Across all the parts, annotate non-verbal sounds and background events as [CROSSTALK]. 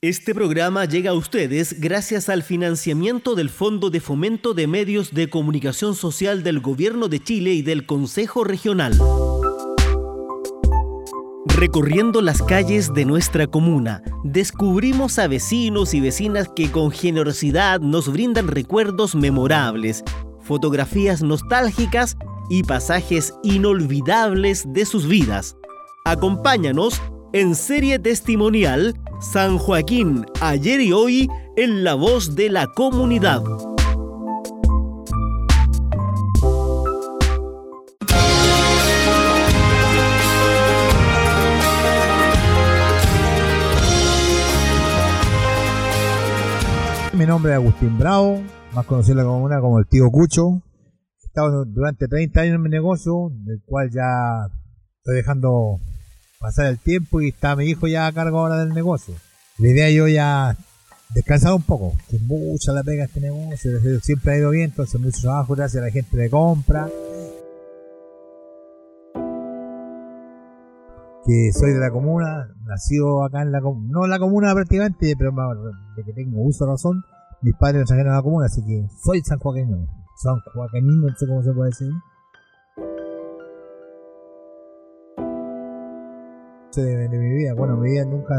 Este programa llega a ustedes gracias al financiamiento del Fondo de Fomento de Medios de Comunicación Social del Gobierno de Chile y del Consejo Regional. Recorriendo las calles de nuestra comuna, descubrimos a vecinos y vecinas que con generosidad nos brindan recuerdos memorables, fotografías nostálgicas y pasajes inolvidables de sus vidas. Acompáñanos en serie testimonial San Joaquín, ayer y hoy en la voz de la comunidad. Mi nombre es Agustín Bravo, más conocido en la comuna como el tío Cucho. He estado durante 30 años en mi negocio, del cual ya estoy dejando pasar el tiempo y está mi hijo ya a cargo ahora del negocio. La idea yo ya descansar un poco, que mucha la pega este negocio, siempre ha ido bien, entonces mucho trabajo gracias a la gente de compra. Que soy de la comuna, nacido acá en la comuna, no en la comuna prácticamente, pero de que tengo uso razón, mis padres me trajeron a la comuna, así que soy San Joaquín, San Joaquín, no sé cómo se puede decir. De, mi vida. Bueno, mi vida nunca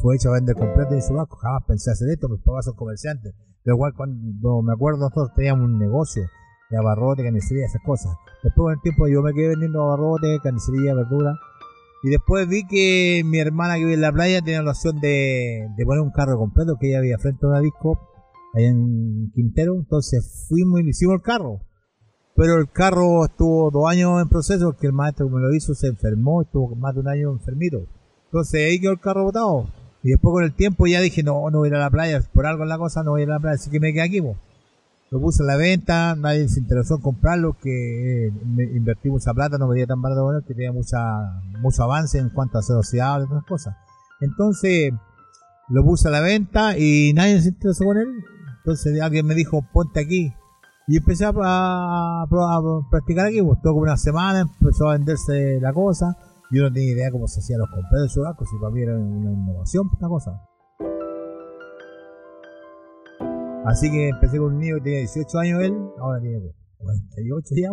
fue hecha a vender completo y churrasco, jamás pensé hacer esto, mis papás son comerciantes. Pero igual cuando me acuerdo nosotros teníamos un negocio de abarrote, carnicería, esas cosas. Después con el tiempo yo me quedé vendiendo abarrote, carnicería, verdura. Y después vi que mi hermana que vive en la playa tenía la opción de, de poner un carro completo, que ella había frente a una disco allá en Quintero. Entonces fuimos y hicimos el carro pero el carro estuvo dos años en proceso porque el maestro que me lo hizo se enfermó, estuvo más de un año enfermito. Entonces ahí quedó el carro botado. Y después con el tiempo ya dije, no, no voy a ir a la playa, por algo en la cosa no voy a ir a la playa, así que me quedé aquí. Lo puse en la venta, nadie se interesó en comprarlo, que eh, invertí mucha plata, no me tan barato que tenía mucha, mucho avance en cuanto a velocidad y otras cosas. Entonces lo puse a la venta y nadie se interesó con él. Entonces alguien me dijo, ponte aquí, y empecé a, practicar aquí, pues todo como una semana, empezó a venderse la cosa. Yo no tenía idea cómo se hacían los completos de churrasco, si para mí era una innovación esta cosa. Así que empecé con un niño que tenía 18 años él, ahora tiene 48 ya,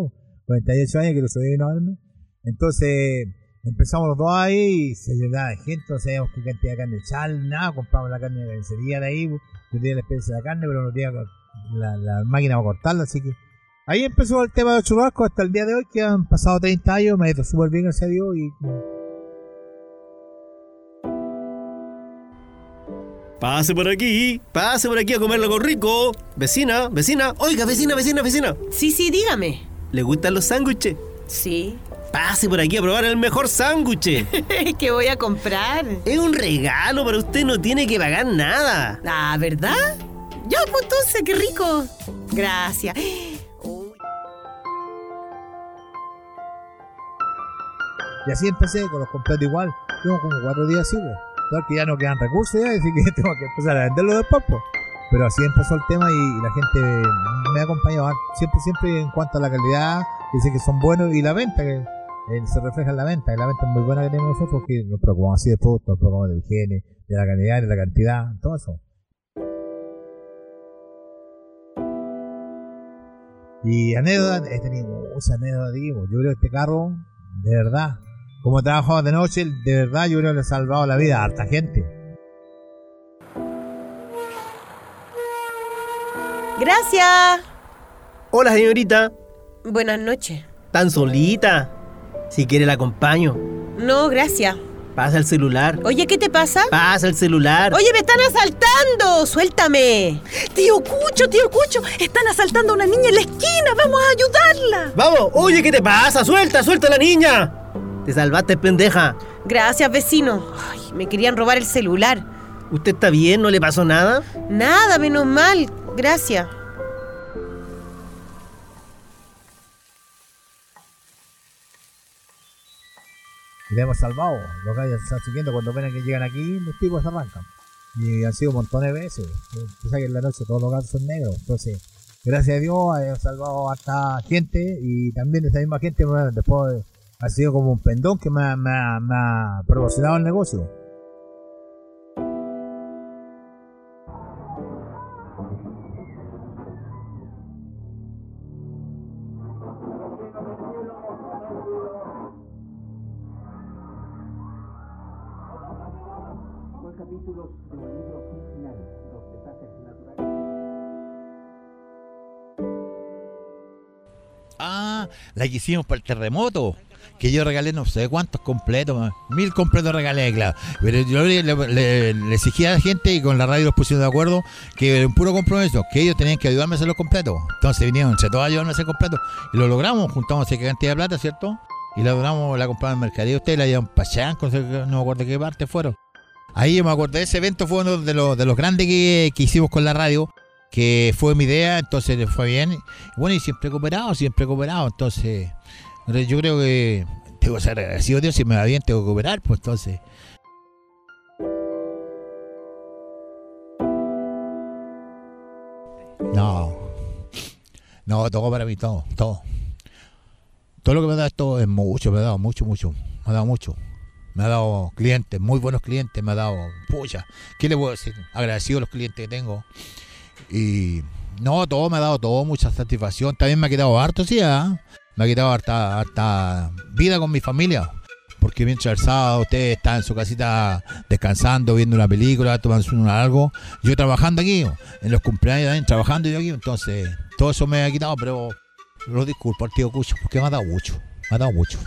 48 años que lo soy a verme. Entonces empezamos los dos ahí y se llenaba de gente, no sabíamos qué cantidad de carne echar, nada, compramos la carne de la carnicería de ahí, yo tenía la especie de la carne, pero no tenía la, máquina para cortarla, así que ahí empezó el tema de los churrascos hasta el día de hoy, que han pasado 30 años, me ha ido súper bien, gracias a Dios, y... Pase por aquí, pase por aquí a comer algo rico. Vecina, vecina, oiga, vecina, vecina, vecina. Sí, sí, dígame. ¿Le gustan los sándwiches? Sí. Pase por aquí a probar el mejor sándwich. [LAUGHS] ¿Qué voy a comprar? Es un regalo para usted, no tiene que pagar nada. Ah, ¿verdad? Ya, pues entonces, qué rico. Gracias. Y así empecé con los completos igual. Tengo como cuatro días así, pues. que ya no quedan recursos ya, [LAUGHS] así que tengo que empezar a venderlo después, pues. Pero así empezó el tema y, la gente me ha acompañado siempre, siempre en cuanto a la calidad, dice que son buenos y la venta, que eh, se refleja en la venta, y la venta es muy buena que tenemos nosotros, que nos preocupamos así de productos, nos preocupamos de higiene, de la calidad, de la cantidad, todo eso. Y anécdotas, he tenido muchas anécdotas, digo. Yo creo que este carro, de verdad, como he trabajado de noche, de verdad yo creo que le ha salvado la vida a harta gente. Gracias. Hola, señorita. Buenas noches. ¿Tan solita? Si quiere la acompaño. No, gracias. Pasa el celular. Oye, ¿qué te pasa? Pasa el celular. Oye, me están asaltando. Suéltame. Tío Cucho, tío Cucho, están asaltando a una niña en la esquina. Vamos a ayudarla. Vamos. Oye, ¿qué te pasa? Suelta, suelta a la niña. Te salvaste, pendeja. Gracias, vecino. Ay, me querían robar el celular. ¿Usted está bien? ¿No le pasó nada? Nada, menos mal. Gracias. Y le hemos salvado. Los gallos están siguiendo cuando ven que llegan aquí, los tipos se arrancan. Y han sido un montón de veces. Tú que en la noche todos los gatos son negros. Entonces, gracias a Dios, hemos salvado a esta gente y también esa misma gente después ha sido como un pendón que me, ha proporcionado el negocio. Ah, la que hicimos para el terremoto. Que yo regalé no sé cuántos completos, mil completos regalé, claro. Pero yo le, le, exigía a la gente y con la radio los pusieron de acuerdo que era un puro compromiso, que ellos tenían que ayudarme a hacer los completos. Entonces vinieron entre todos a ayudarme a hacer completos y lo logramos, juntamos esa cantidad de plata, ¿cierto? Y la logramos, la compramos en el mercadillo. Ustedes la llevan para Chanco, no me acuerdo qué parte fueron. Ahí yo me acuerdo, ese evento fue uno de los, de los grandes que, hicimos con la radio, que fue mi idea, entonces fue bien. Bueno, y siempre he cooperado, siempre he cooperado, entonces yo creo que tengo que ser agradecido Dios, si me va bien tengo que cooperar, pues entonces... No, no, todo para mí, todo, todo. Todo lo que me da esto es mucho, me ha dado mucho, mucho, me ha dado mucho me ha dado clientes, muy buenos clientes, me ha dado, pucha, ¿qué le puedo decir? Agradecido a los clientes que tengo. Y no, todo me ha dado todo, mucha satisfacción. También me ha quitado harto, sí, ¿eh? me ha quitado harta, harta vida con mi familia. Porque mientras el sábado usted está en su casita descansando, viendo una película, tomando algo, yo trabajando aquí, en los cumpleaños también trabajando yo aquí, entonces todo eso me ha quitado, pero lo disculpo al tío Cucho, porque me ha dado mucho, me ha dado mucho.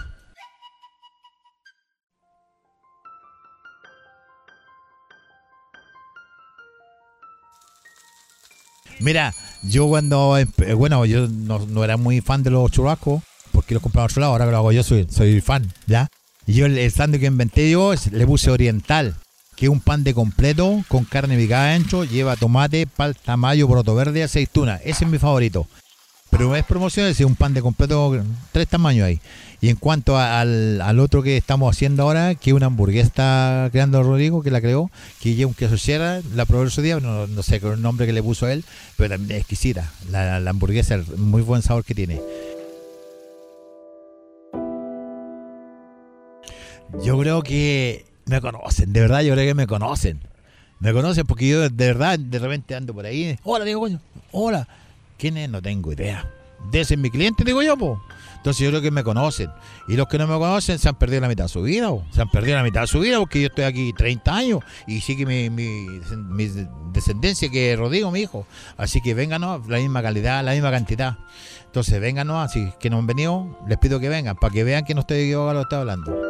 Mira, yo cuando, bueno, yo no, era muy fan de los churrascos, porque los compraba a otro lado, ahora que lo hago yo soy, soy fan, ¿ya? Y yo el sándwich que inventé yo le puse oriental, que es un pan de completo con carne picada ancho, lleva tomate, palta, mayo, broto verde, aceituna. Ese es mi favorito. Pero es promoción, es un pan de completo, tres tamaños ahí. Y en cuanto al, al, otro que estamos haciendo ahora, que una hamburguesa creando Rodrigo, que la creó, que lleva un queso sierra, la probé el día, no, no sé el nombre que le puso a él, pero también es exquisita. La, la hamburguesa, muy buen sabor que tiene. Yo creo que me conocen, de verdad, yo creo que me conocen. Me conocen porque yo de verdad de repente ando por ahí. Hola, digo, coño. Hola. ¿Quién es? No tengo idea. De ese es mi cliente, digo yo, pues. Entonces yo creo que me conocen. Y los que no me conocen se han perdido la mitad de su vida, se han perdido la mitad de su vida porque yo estoy aquí 30 años y sigue mi, mi, descendencia que es Rodrigo, mi hijo. Así que vénganos, la misma calidad, la misma cantidad. Entonces vénganos, así que no han venido, les pido que vengan para que vean que no estoy equivocado lo que estoy hablando.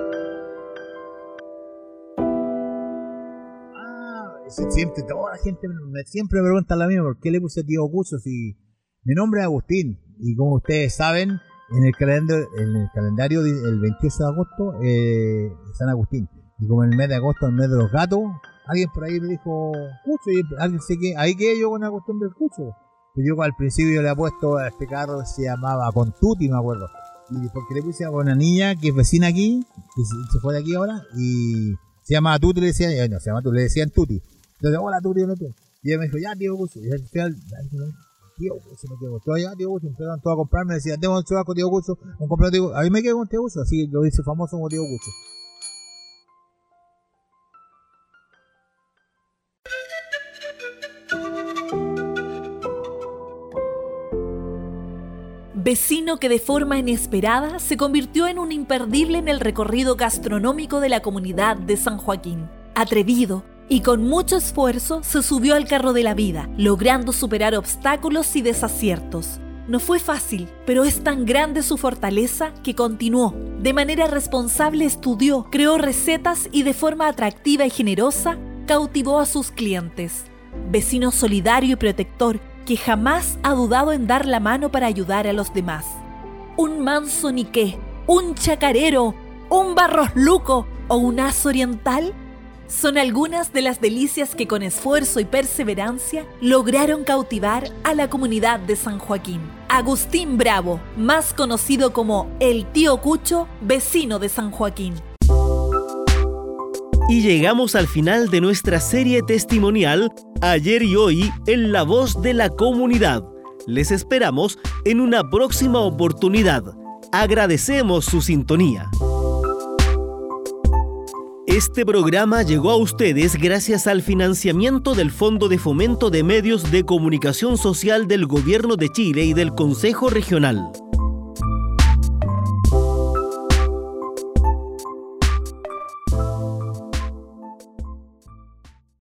Ah, siempre, toda la gente me, siempre pregunta la misma, ¿por qué le puse tío Cuso si mi nombre es Agustín? Y como ustedes saben, en el calendario, en el calendario el 28 de agosto, eh, San Agustín. Y como en el mes de agosto, el mes de los gatos, alguien por ahí me dijo, Cucho, y alguien sé que, ahí que yo con la cuestión del Cucho. Pero yo al principio le he puesto a este carro, se llamaba Contuti, me acuerdo. Y porque le puse a una niña que es vecina aquí, que se fue de aquí ahora, y se llama Tuti, le decían, eh, no, se llama Tuti, le decían Tuti. Entonces, hola Tuti, hola Tuti. Y ella me dijo, ya, tío Cucho. Y al final, tío se me quedó. Todavía tío Gucho, empezaron todos a comprarme, decían, tengo un churrasco tío Gucho, un completo A mí me quedó con tío Gucho, así lo dice famoso como tío Gucho. Vecino que de forma inesperada se convirtió en un imperdible en el recorrido gastronómico de la comunidad de San Joaquín. Atrevido, y con mucho esfuerzo se subió al carro de la vida, logrando superar obstáculos y desaciertos. No fue fácil, pero es tan grande su fortaleza que continuó. De manera responsable estudió, creó recetas y de forma atractiva y generosa cautivó a sus clientes. Vecino solidario y protector que jamás ha dudado en dar la mano para ayudar a los demás. Un manso niqué, un chacarero, un barros luco o un as oriental son algunas de las delicias que con esfuerzo y perseverancia lograron cautivar a la comunidad de San Joaquín. Agustín Bravo, más conocido como el tío Cucho, vecino de San Joaquín. Y llegamos al final de nuestra serie testimonial Ayer y Hoy en la voz de la comunidad. Les esperamos en una próxima oportunidad. Agradecemos su sintonía. Este programa llegó a ustedes gracias al financiamiento del Fondo de Fomento de Medios de Comunicación Social del Gobierno de Chile y del Consejo Regional.